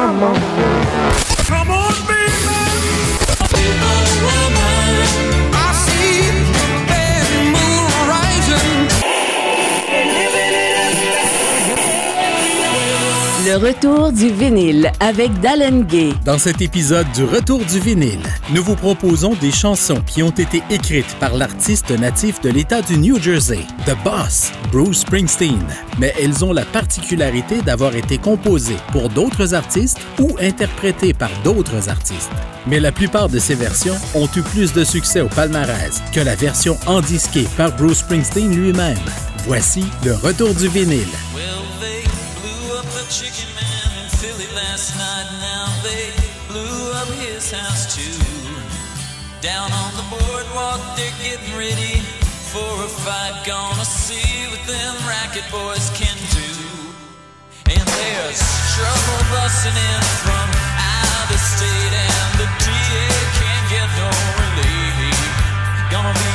Come on, baby. Le retour du vinyle avec Dallin Gay. Dans cet épisode du Retour du vinyle, nous vous proposons des chansons qui ont été écrites par l'artiste natif de l'État du New Jersey, The Boss, Bruce Springsteen, mais elles ont la particularité d'avoir été composées pour d'autres artistes ou interprétées par d'autres artistes. Mais la plupart de ces versions ont eu plus de succès au palmarès que la version endisquée par Bruce Springsteen lui-même. Voici le Retour du vinyle. Well, they blew up the chicken boardwalk, they're getting ready for a fight. Gonna see what them racket boys can do. And there's trouble busting in from out of state, and the DA can't get no relief. Gonna be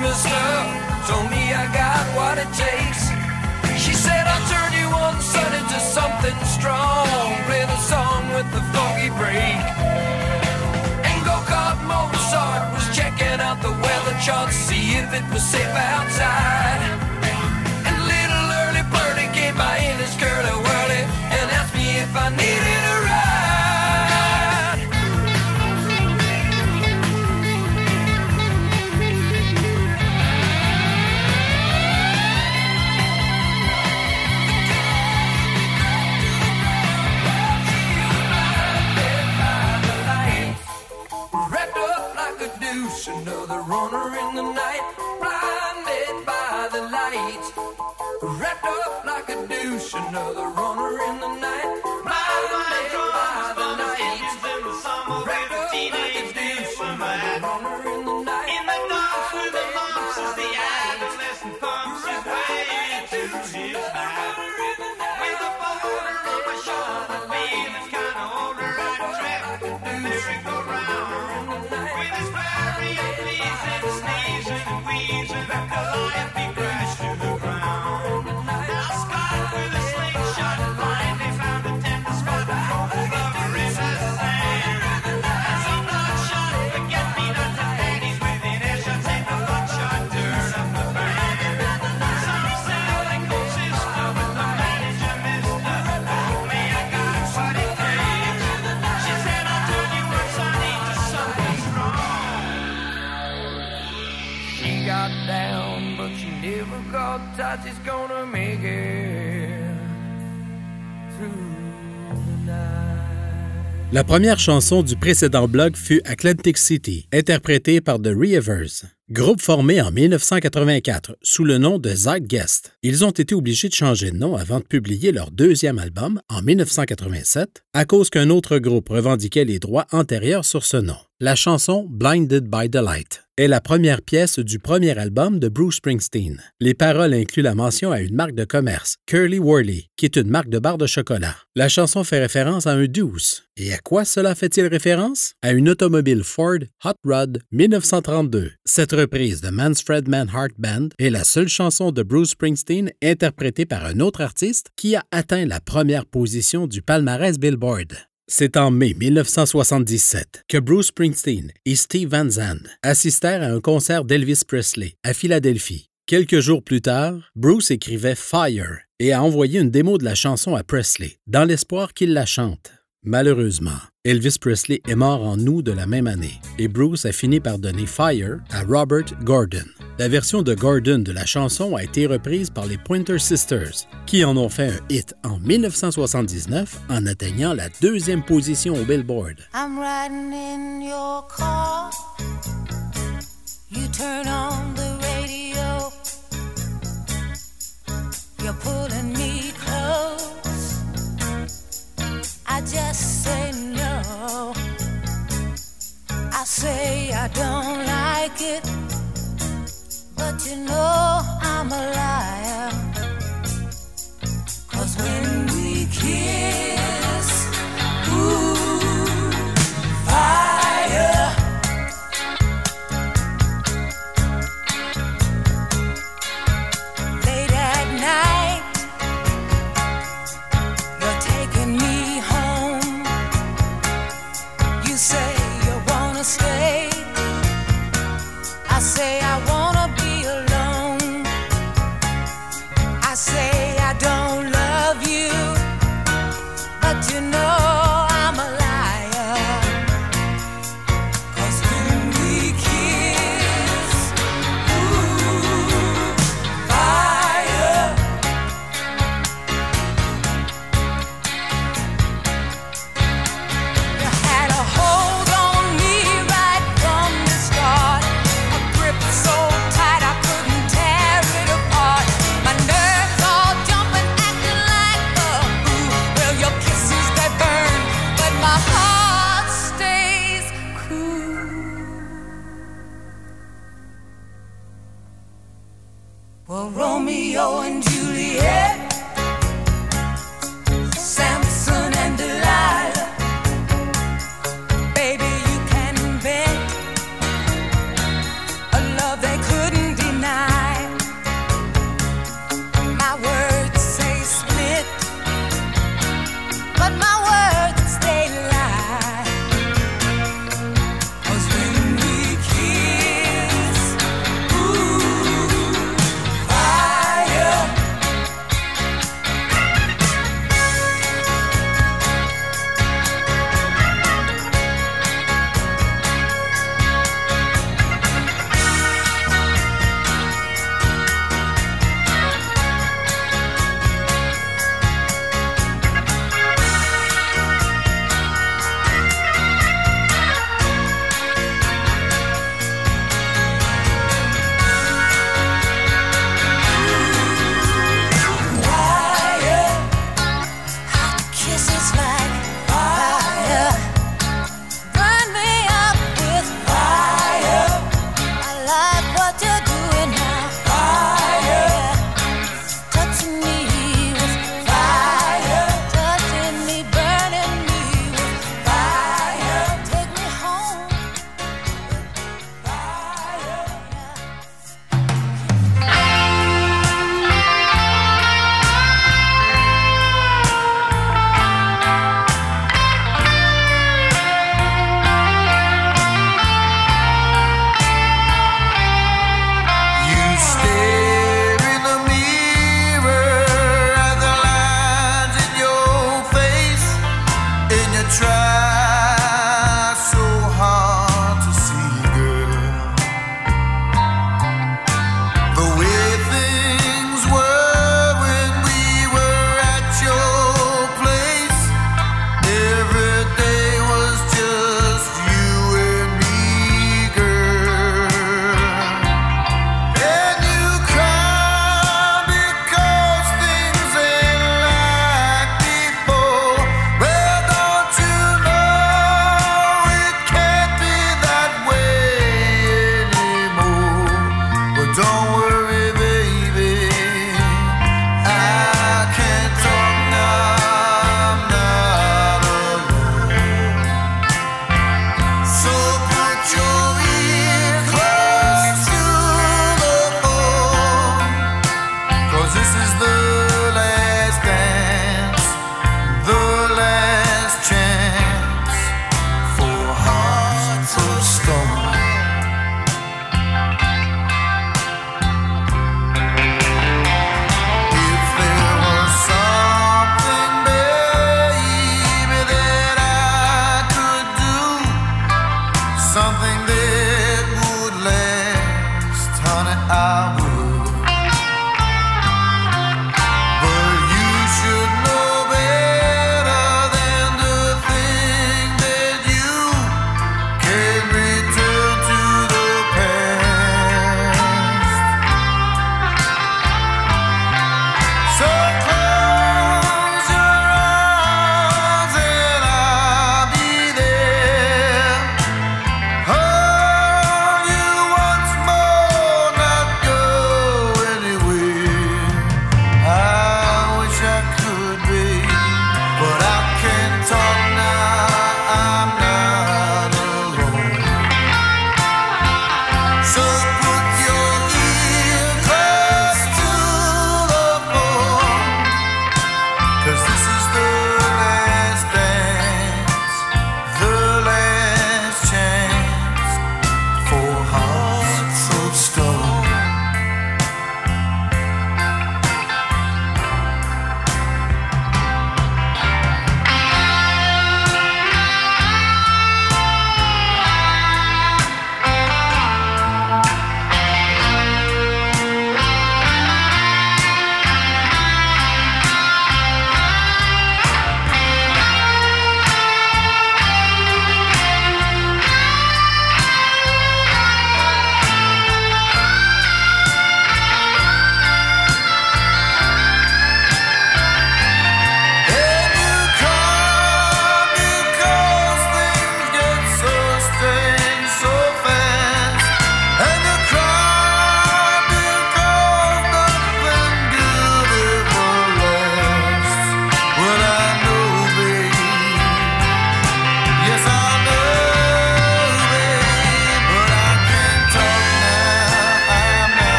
mister. Told me I got what it takes. She said, I'll turn you on, son, into something strong. Play the song with the foggy break. And go kart Mozart was checking out the weather chart, see if it was safe outside. And little early birdie came by in his curly wurly and asked me if I needed another runner in the night, blinded by the light. Wrapped up like a deuce, another runner in the night, the life La première chanson du précédent blog fut Atlantic City, interprétée par The Reavers, groupe formé en 1984 sous le nom de Zeitgeist. Ils ont été obligés de changer de nom avant de publier leur deuxième album en 1987 à cause qu'un autre groupe revendiquait les droits antérieurs sur ce nom. La chanson Blinded by the Light est la première pièce du premier album de Bruce Springsteen. Les paroles incluent la mention à une marque de commerce, Curly Whirly, qui est une marque de barre de chocolat. La chanson fait référence à un douce. Et à quoi cela fait-il référence? À une automobile Ford Hot Rod 1932. Cette reprise de Mansfred Manhart Band est la seule chanson de Bruce Springsteen interprétée par un autre artiste qui a atteint la première position du palmarès Billboard. C'est en mai 1977 que Bruce Springsteen et Steve Van Zandt assistèrent à un concert d'Elvis Presley à Philadelphie. Quelques jours plus tard, Bruce écrivait Fire et a envoyé une démo de la chanson à Presley, dans l'espoir qu'il la chante. Malheureusement, Elvis Presley est mort en août de la même année et Bruce a fini par donner Fire à Robert Gordon. La version de Gordon de la chanson a été reprise par les Pointer Sisters, qui en ont fait un hit en 1979 en atteignant la deuxième position au Billboard. Just say no. I say I don't like it. But you know I'm a liar. Cause when we kiss,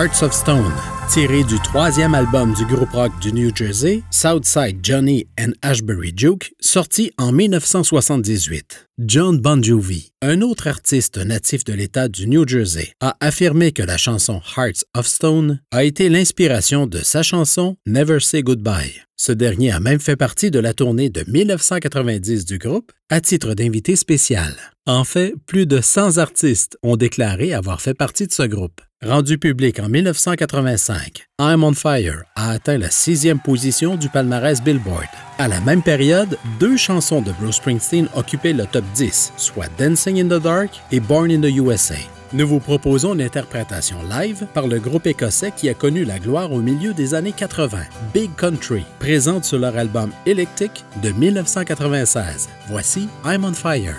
Hearts of Stone, tiré du troisième album du groupe rock du New Jersey, Southside Johnny and Ashbury Duke, sorti en 1978. John Bon Jovi, un autre artiste natif de l'État du New Jersey, a affirmé que la chanson Hearts of Stone a été l'inspiration de sa chanson Never Say Goodbye. Ce dernier a même fait partie de la tournée de 1990 du groupe à titre d'invité spécial. En fait, plus de 100 artistes ont déclaré avoir fait partie de ce groupe. Rendu public en 1985, I'm on Fire a atteint la sixième position du palmarès Billboard. À la même période, deux chansons de Bruce Springsteen occupaient le top 10, soit Dancing in the Dark et Born in the USA. Nous vous proposons une interprétation live par le groupe écossais qui a connu la gloire au milieu des années 80, Big Country, présente sur leur album Electric de 1996. Voici I'm on Fire.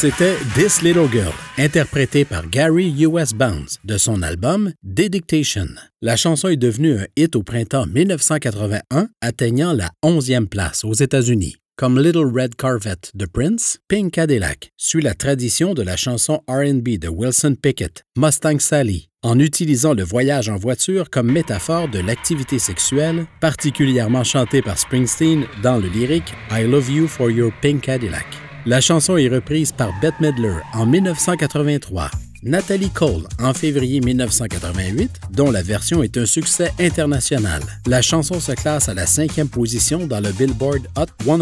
C'était This Little Girl, interprétée par Gary U.S. Bounds de son album Dedication. La chanson est devenue un hit au printemps 1981, atteignant la 11e place aux États-Unis. Comme Little Red Corvette de Prince, Pink Cadillac suit la tradition de la chanson RB de Wilson Pickett, Mustang Sally, en utilisant le voyage en voiture comme métaphore de l'activité sexuelle, particulièrement chantée par Springsteen dans le lyrique I Love You for Your Pink Cadillac. La chanson est reprise par Bette Midler en 1983, Nathalie Cole en février 1988, dont la version est un succès international. La chanson se classe à la cinquième position dans le Billboard Hot 100.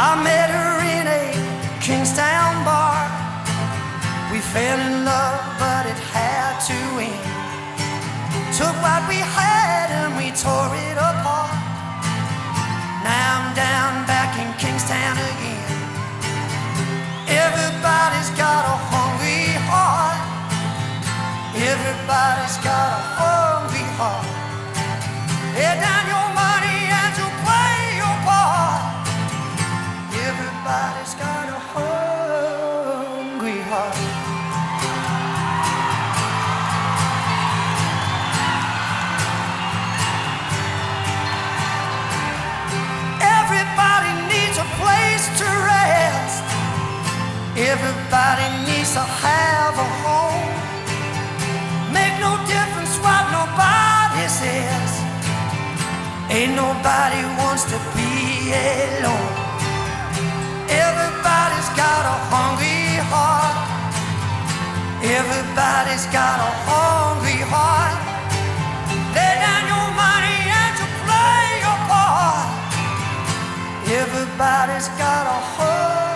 I met her in a Kingstown bar. We fell in love, but it had to end. Took what we had and we tore it apart. Now I'm down back in Kingstown again. Everybody's got a hungry heart. Everybody's got a hungry heart. Lay down your Everybody needs to have a home. Make no difference what nobody says. Ain't nobody wants to be alone. Everybody's got a hungry heart. Everybody's got a hungry heart. Lay down your money and you play your part. Everybody's got a hungry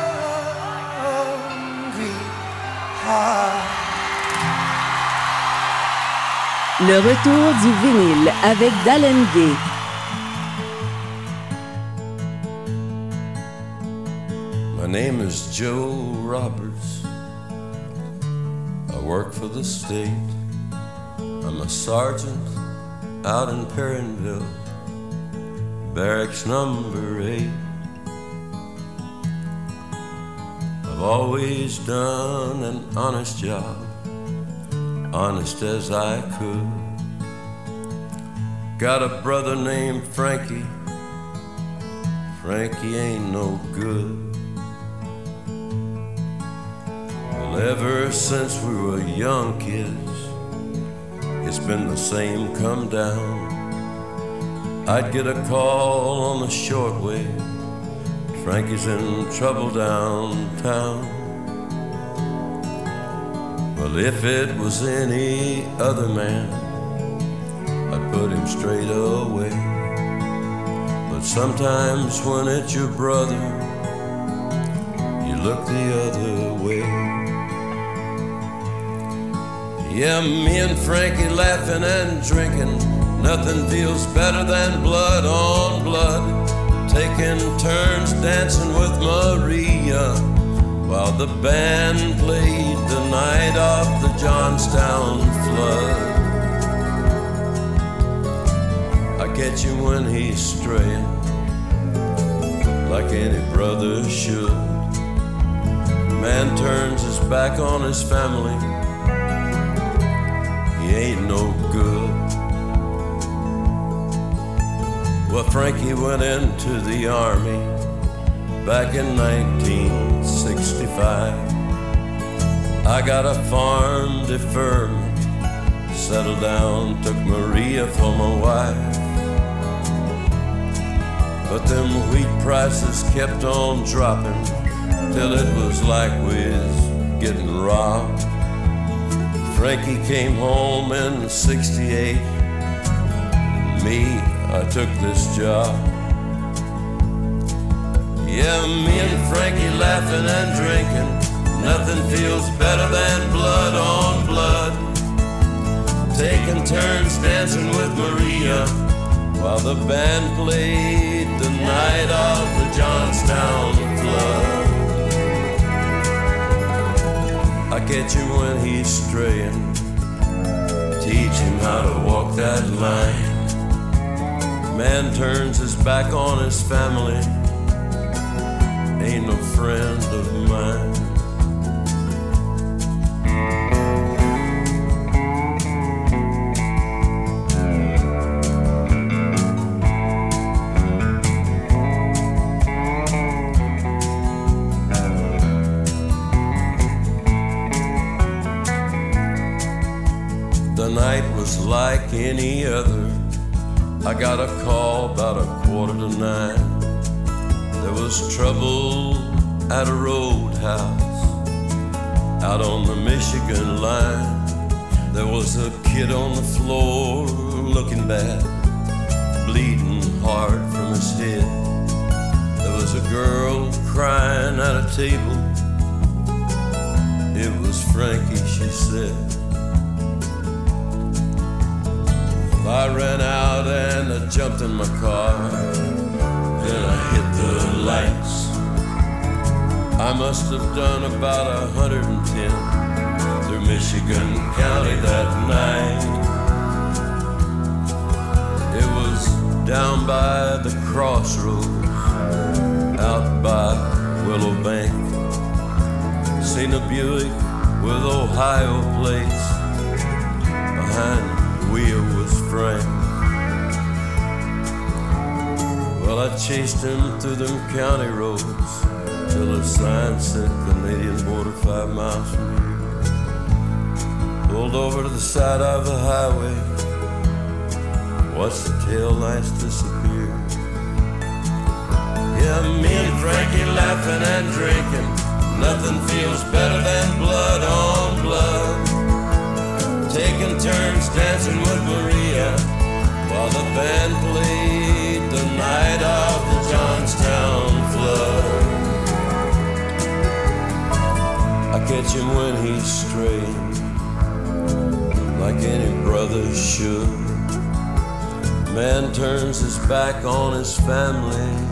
Le retour du vinyle avec Dalen Gay. My name is Joe Roberts. I work for the state. I'm a sergeant out in Perrineville, barracks number eight. Always done an honest job, honest as I could. Got a brother named Frankie. Frankie ain't no good. Well, ever since we were young kids, it's been the same come down. I'd get a call on the shortwave. Frankie's in trouble downtown. Well, if it was any other man, I'd put him straight away. But sometimes when it's your brother, you look the other way. Yeah, me and Frankie laughing and drinking. Nothing feels better than blood on blood. Taking turns dancing with Maria while the band played the night of the Johnstown flood. I catch him when he's straying, like any brother should. Man turns his back on his family, he ain't no good. Well, Frankie went into the army back in 1965. I got a farm deferment, settled down, took Maria for my wife. But them wheat prices kept on dropping till it was like we was getting robbed. Frankie came home in 68. I took this job. Yeah, me and Frankie laughing and drinking. Nothing feels better than blood on blood. Taking turns dancing with Maria while the band played the night of the Johnstown flood. I catch him when he's straying, teach him how to walk that line. Man turns his back on his family, ain't no friend of mine. The night was like any other. I got a call about a quarter to nine. There was trouble at a roadhouse out on the Michigan line. There was a kid on the floor looking bad, bleeding hard from his head. There was a girl crying at a table. It was Frankie, she said. I ran out and I jumped in my car. Then I hit the lights. I must have done about a 110 through Michigan County that night. It was down by the crossroads, out by Willow Bank. Seen a Buick with Ohio plates. Behind wheel was Frank. Well, I chased him through them county roads till a sign said Canadian border five miles from here. Pulled over to the side of the highway. Watched the tail lights disappear. Yeah, me and Frankie laughing and drinking. Nothing feels better than blood on blood. Taking turns dancing with Maria while the band played the night of the Johnstown flood. I catch him when he's straying, like any brother should. Man turns his back on his family.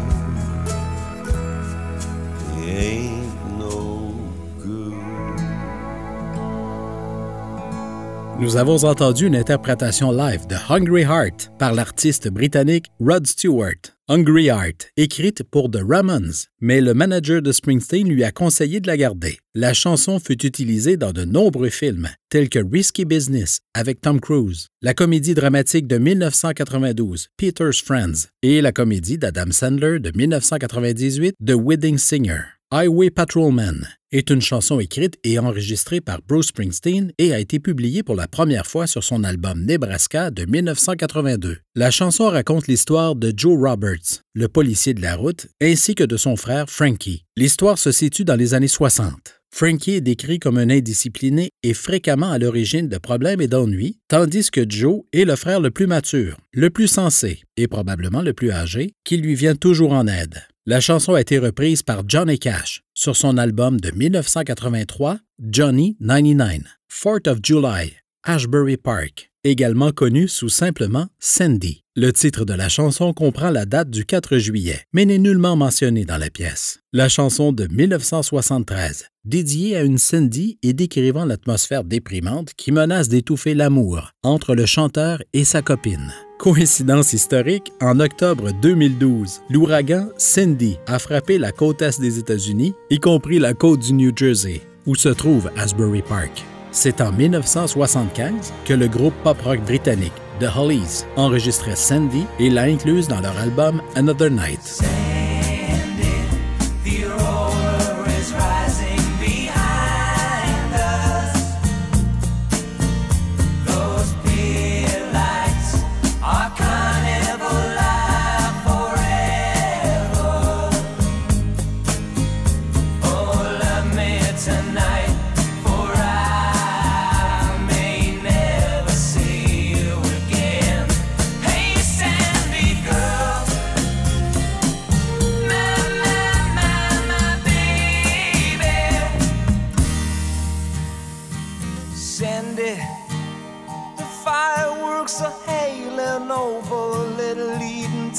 Nous avons entendu une interprétation live de Hungry Heart par l'artiste britannique Rod Stewart. Hungry Heart, écrite pour The Ramones, mais le manager de Springsteen lui a conseillé de la garder. La chanson fut utilisée dans de nombreux films, tels que Risky Business avec Tom Cruise, la comédie dramatique de 1992 Peter's Friends et la comédie d'Adam Sandler de 1998 The Wedding Singer. Highway Patrolman est une chanson écrite et enregistrée par Bruce Springsteen et a été publiée pour la première fois sur son album Nebraska de 1982. La chanson raconte l'histoire de Joe Roberts, le policier de la route, ainsi que de son frère Frankie. L'histoire se situe dans les années 60. Frankie est décrit comme un indiscipliné et fréquemment à l'origine de problèmes et d'ennuis, tandis que Joe est le frère le plus mature, le plus sensé et probablement le plus âgé, qui lui vient toujours en aide. La chanson a été reprise par Johnny Cash sur son album de 1983, Johnny 99, Fourth of July, Ashbury Park, également connu sous simplement Sandy. Le titre de la chanson comprend la date du 4 juillet, mais n'est nullement mentionné dans la pièce. La chanson de 1973, dédiée à une Sandy et décrivant l'atmosphère déprimante qui menace d'étouffer l'amour entre le chanteur et sa copine. Coïncidence historique, en octobre 2012, l'ouragan Cindy a frappé la côte est des États-Unis, y compris la côte du New Jersey, où se trouve Asbury Park. C'est en 1975 que le groupe pop-rock britannique The Hollies enregistrait Sandy et l'a incluse dans leur album Another Night.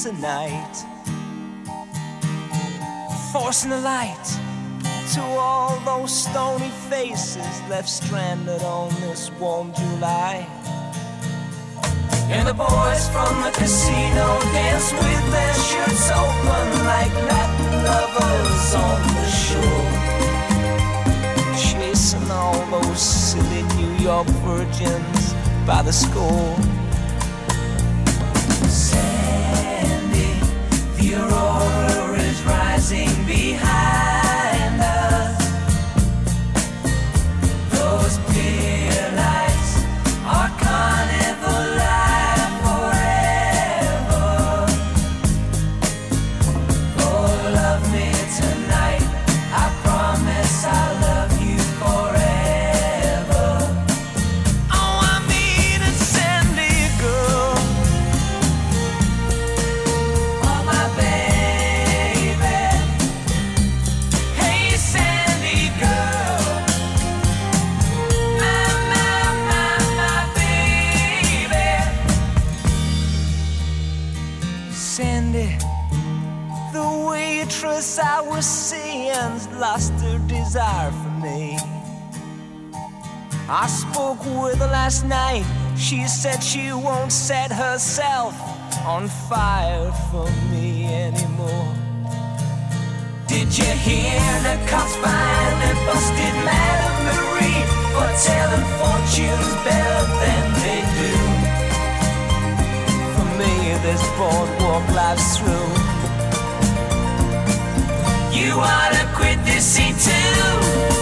Eden tonight. Forcing the light to all those stony faces left stranded on this warm July. And the boys from the casino dance with their shirts open like Latin lovers on the shore. Chasing all those silly New York virgins by the score. The aurora is rising behind desire for me. I spoke with her last night. She said she won't set herself on fire for me anymore. Did you hear the cops finally busted Madame Marie for telling fortunes better than they do? For me, this boardwalk life's through. You ought to quit this scene too.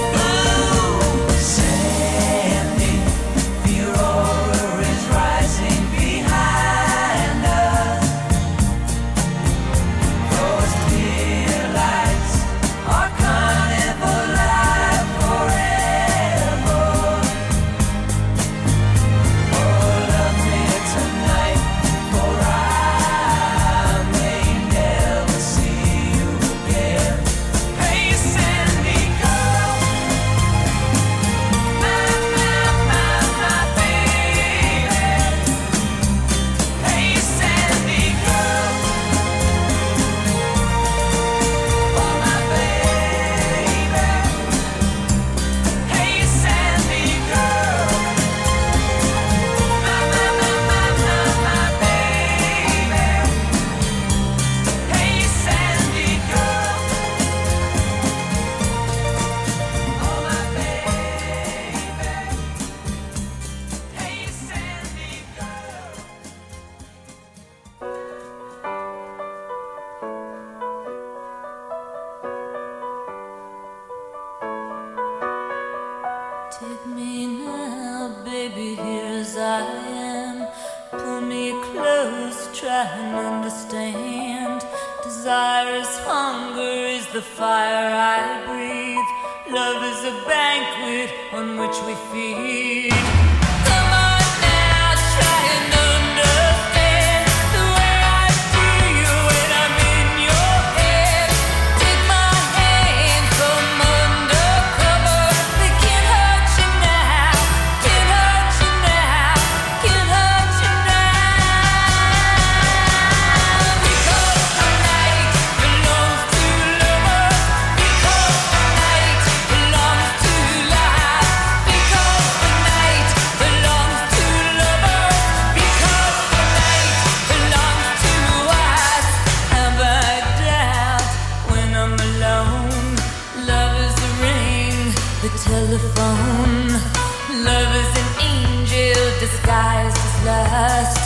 last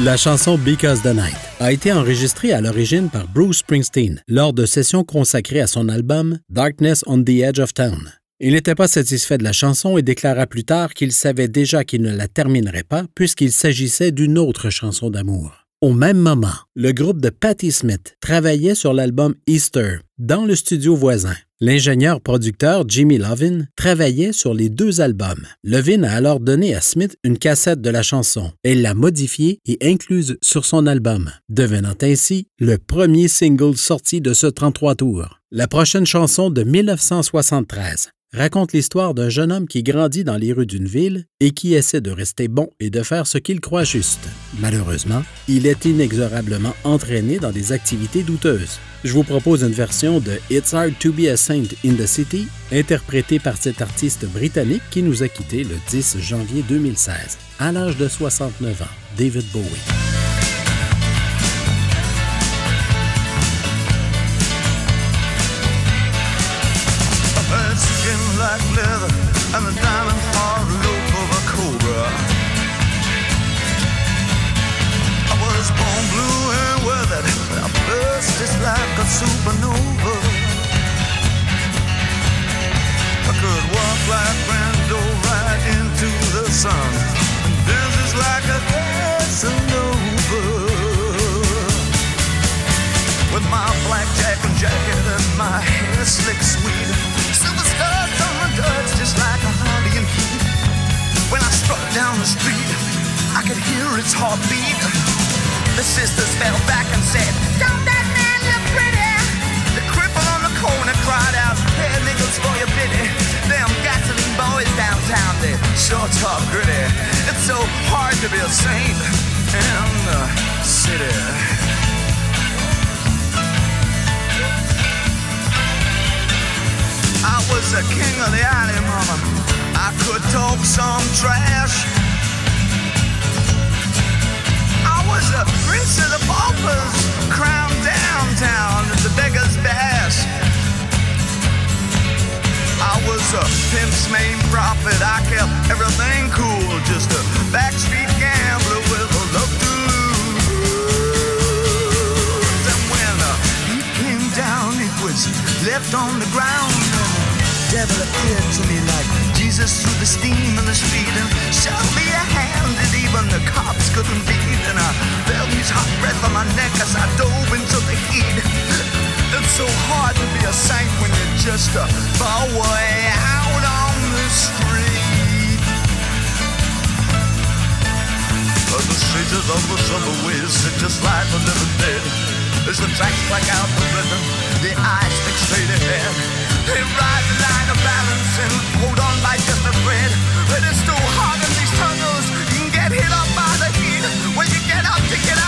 La chanson Because the Night a été enregistrée à l'origine par Bruce Springsteen lors de sessions consacrées à son album Darkness on the Edge of Town. Il n'était pas satisfait de la chanson et déclara plus tard qu'il savait déjà qu'il ne la terminerait pas puisqu'il s'agissait d'une autre chanson d'amour. Au même moment, le groupe de Patti Smith travaillait sur l'album Easter dans le studio voisin. L'ingénieur producteur Jimmy Lovin travaillait sur les deux albums. Lovin a alors donné à Smith une cassette de la chanson. Elle l'a modifiée et incluse sur son album, devenant ainsi le premier single sorti de ce 33 tours. La prochaine chanson de 1973 raconte l'histoire d'un jeune homme qui grandit dans les rues d'une ville et qui essaie de rester bon et de faire ce qu'il croit juste. Malheureusement, il est inexorablement entraîné dans des activités douteuses. Je vous propose une version de It's Hard to Be a Saint in the City, interprétée par cet artiste britannique qui nous a quittés le 10 janvier 2016, à l'âge de 69 ans, David Bowie. Burst just like a supernova. I could walk like Brando right into the sun and dance just like a Casanova. With my blackjack and jacket and my hair slick sweet. Silver stars on my duds just like a Harley and heat. When I struck down the street, I could hear its heartbeat. The sisters fell back and said, Don't boys downtown, they sure talk gritty. It's so hard to be a saint in the city. I was the king of the alley, mama. I could talk some trash. I was the prince of the paupers, crowned downtown at the beggar's bash. I was a pimp's main prophet. I kept everything cool, just a backstreet gambler with a love to lose. And when uh, he came down, it was left on the ground. The devil appeared to me like Jesus through the steam in the street and showed me a hand that even the cops couldn't beat. And I felt his hot breath on my neck as I dove into the heat. It's so hard to be a saint when you're just a way out on the street. But the stages of the subways sit just like the living dead. As the tracks black out the rhythm, the eyes stick straight ahead. They ride the line of balance and hold on by just a thread. But it's too hard in these tunnels. You can get hit up by the heat. When you get up to get out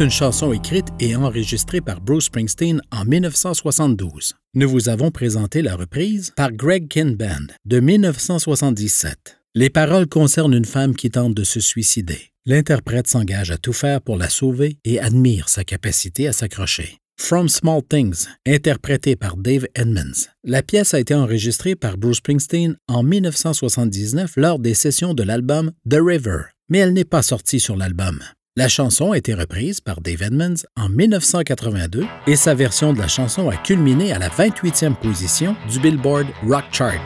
une chanson écrite et enregistrée par Bruce Springsteen en 1972. Nous vous avons présenté la reprise par Greg Kinn Band de 1977. Les paroles concernent une femme qui tente de se suicider. L'interprète s'engage à tout faire pour la sauver et admire sa capacité à s'accrocher. From Small Things, interprété par Dave Edmonds. La pièce a été enregistrée par Bruce Springsteen en 1979 lors des sessions de l'album The River, mais elle n'est pas sortie sur l'album. La chanson a été reprise par Dave Edmonds en 1982 et sa version de la chanson a culminé à la 28e position du Billboard Rock Chart.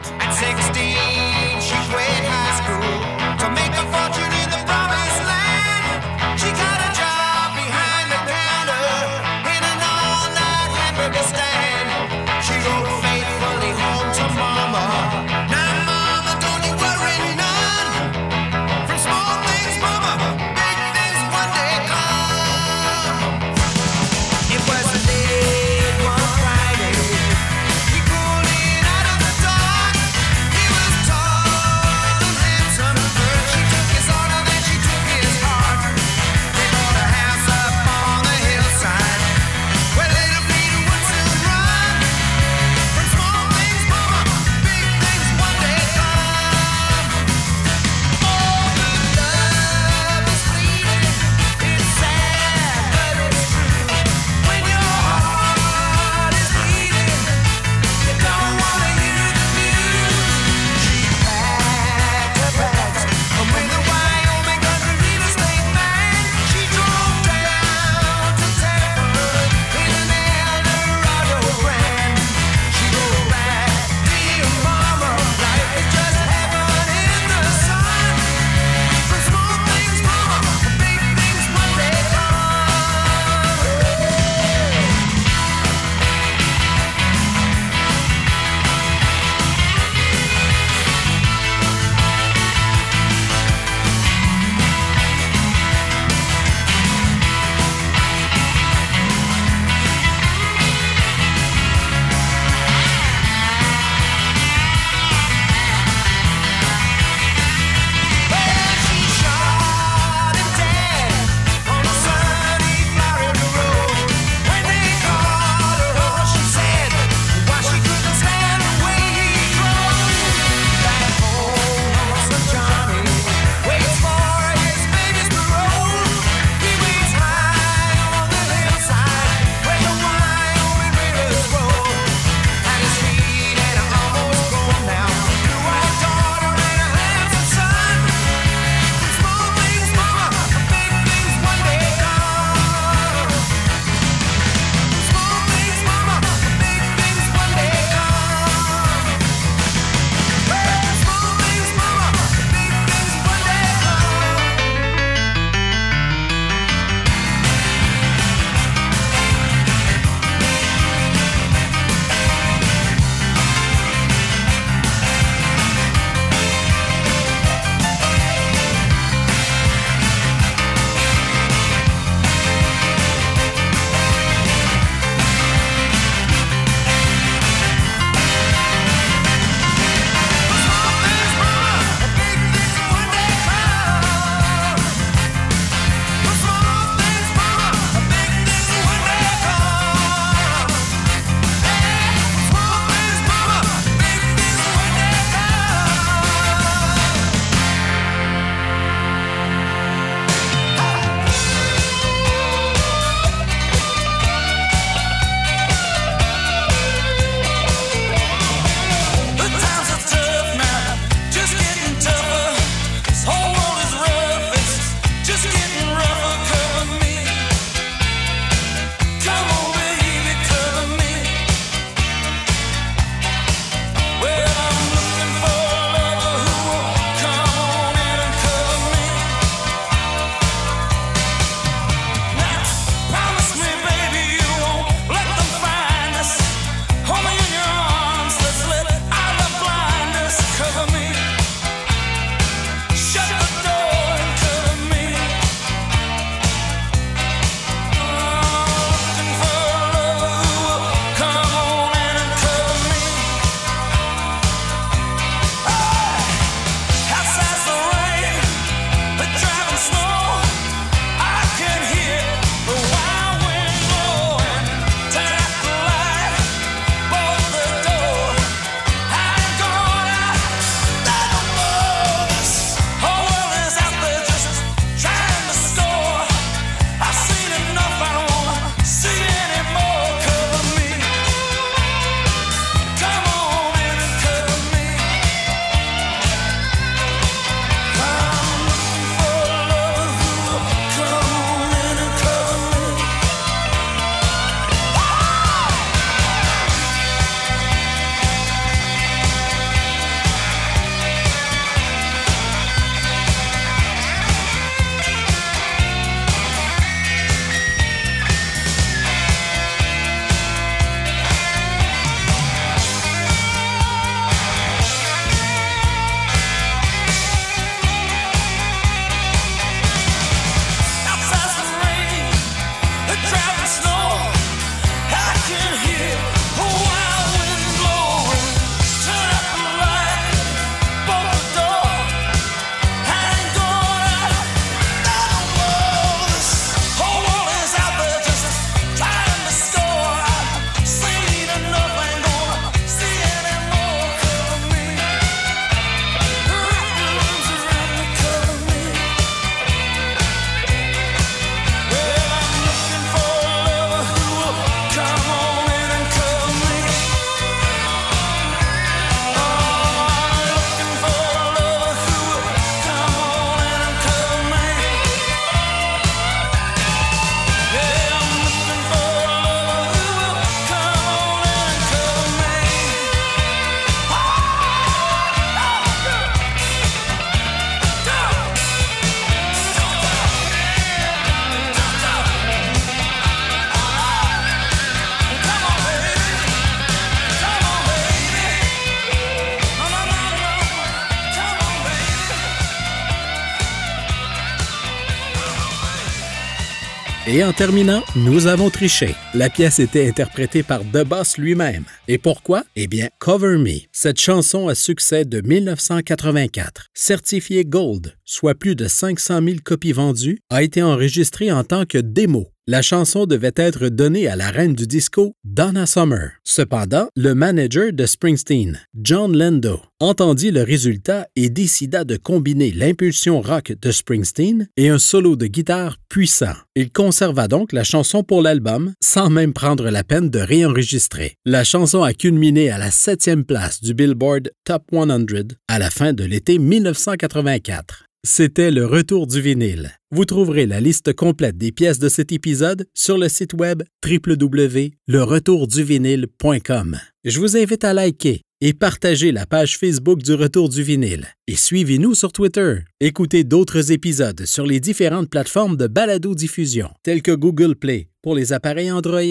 Et en terminant, nous avons triché. La pièce était interprétée par The Boss lui-même. Et pourquoi? Eh bien, Cover Me. Cette chanson à succès de 1984, certifiée Gold, soit plus de 500 000 copies vendues, a été enregistrée en tant que démo. La chanson devait être donnée à la reine du disco, Donna Summer. Cependant, le manager de Springsteen, John Lando, entendit le résultat et décida de combiner l'impulsion rock de Springsteen et un solo de guitare puissant. Il conserva donc la chanson pour l'album sans même prendre la peine de réenregistrer. La chanson a culminé à la septième place du Billboard Top 100 à la fin de l'été 1984. C'était le retour du vinyle. Vous trouverez la liste complète des pièces de cet épisode sur le site web www.leretourduvinyle.com. Je vous invite à liker et partager la page Facebook du Retour du vinyle. Et suivez-nous sur Twitter. Écoutez d'autres épisodes sur les différentes plateformes de balado-diffusion, telles que Google Play pour les appareils Android,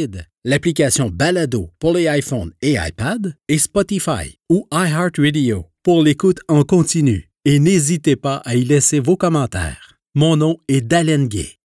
l'application Balado pour les iPhones et iPad, et Spotify ou iHeartRadio pour l'écoute en continu. Et n'hésitez pas à y laisser vos commentaires. Mon nom est Dalen Gay.